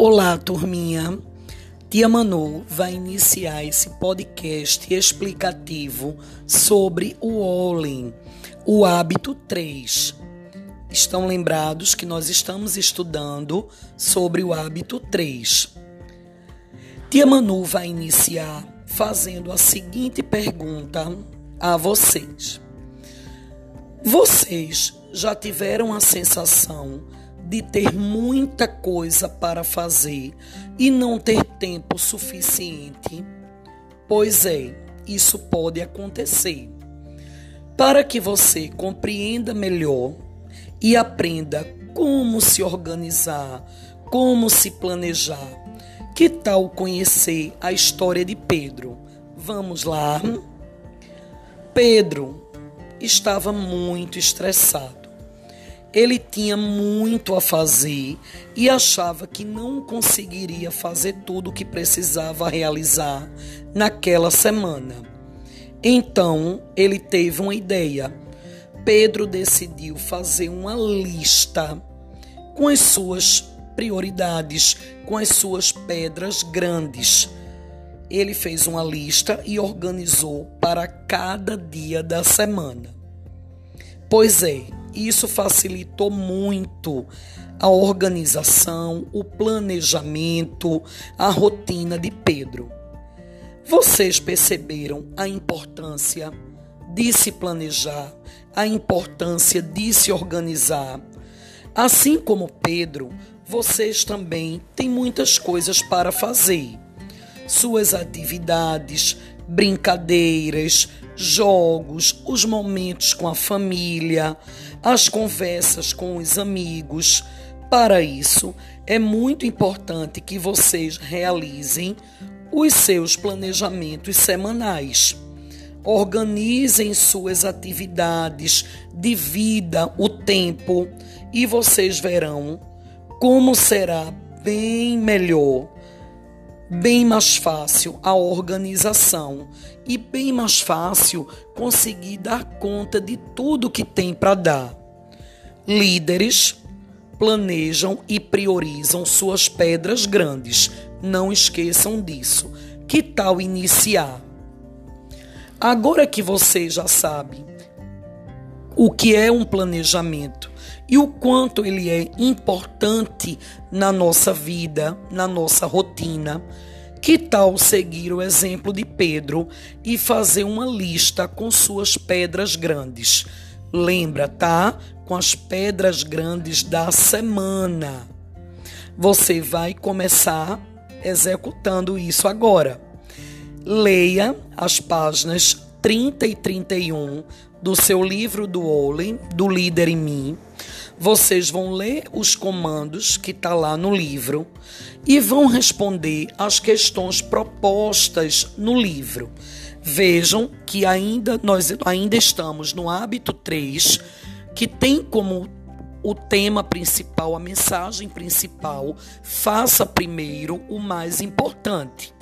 Olá, turminha. Tia Manu vai iniciar esse podcast explicativo sobre o Olin, o hábito 3. Estão lembrados que nós estamos estudando sobre o hábito 3. Tia Manu vai iniciar fazendo a seguinte pergunta a vocês. Vocês já tiveram a sensação ter muita coisa para fazer e não ter tempo suficiente? Pois é, isso pode acontecer. Para que você compreenda melhor e aprenda como se organizar, como se planejar, que tal conhecer a história de Pedro? Vamos lá? Pedro estava muito estressado. Ele tinha muito a fazer e achava que não conseguiria fazer tudo o que precisava realizar naquela semana. Então ele teve uma ideia. Pedro decidiu fazer uma lista com as suas prioridades, com as suas pedras grandes. Ele fez uma lista e organizou para cada dia da semana. Pois é, isso facilitou muito a organização, o planejamento, a rotina de Pedro. Vocês perceberam a importância de se planejar, a importância de se organizar. Assim como Pedro, vocês também têm muitas coisas para fazer. Suas atividades, brincadeiras, jogos, os momentos com a família, as conversas com os amigos. Para isso, é muito importante que vocês realizem os seus planejamentos semanais. Organizem suas atividades, divida o tempo e vocês verão como será bem melhor bem mais fácil a organização e bem mais fácil conseguir dar conta de tudo que tem para dar. Líderes planejam e priorizam suas pedras grandes. Não esqueçam disso. Que tal iniciar? Agora que você já sabe o que é um planejamento e o quanto ele é importante na nossa vida, na nossa rotina. Que tal seguir o exemplo de Pedro e fazer uma lista com suas pedras grandes? Lembra, tá? Com as pedras grandes da semana. Você vai começar executando isso agora. Leia as páginas 30 e 31 do seu livro do Olin, do Líder em Mim vocês vão ler os comandos que está lá no livro e vão responder as questões propostas no livro. Vejam que ainda nós ainda estamos no hábito 3, que tem como o tema principal, a mensagem principal, faça primeiro o mais importante.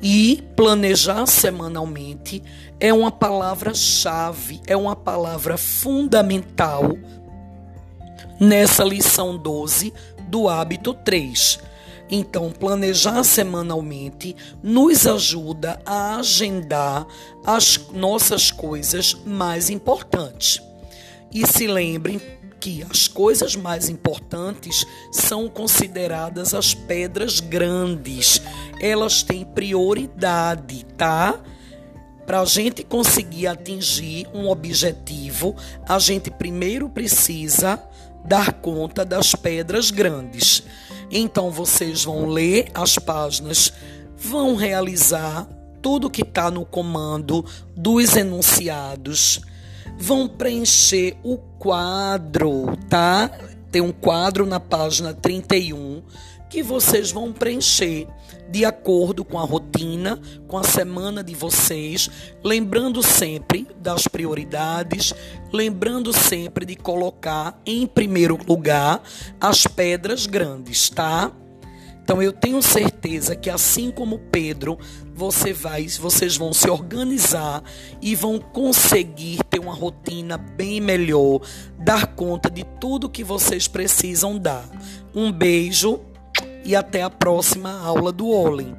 E planejar semanalmente é uma palavra-chave, é uma palavra fundamental nessa lição 12 do hábito 3. Então, planejar semanalmente nos ajuda a agendar as nossas coisas mais importantes. E se lembrem que as coisas mais importantes são consideradas as pedras grandes. Elas têm prioridade, tá? Para a gente conseguir atingir um objetivo, a gente primeiro precisa dar conta das pedras grandes. Então vocês vão ler as páginas, vão realizar tudo que está no comando dos enunciados, vão preencher o quadro, tá? Tem um quadro na página 31 que vocês vão preencher de acordo com a rotina, com a semana de vocês, lembrando sempre das prioridades, lembrando sempre de colocar em primeiro lugar as pedras grandes, tá? Então eu tenho certeza que assim como Pedro, você vai, vocês vão se organizar e vão conseguir ter uma rotina bem melhor, dar conta de tudo que vocês precisam dar. Um beijo e até a próxima aula do Olim.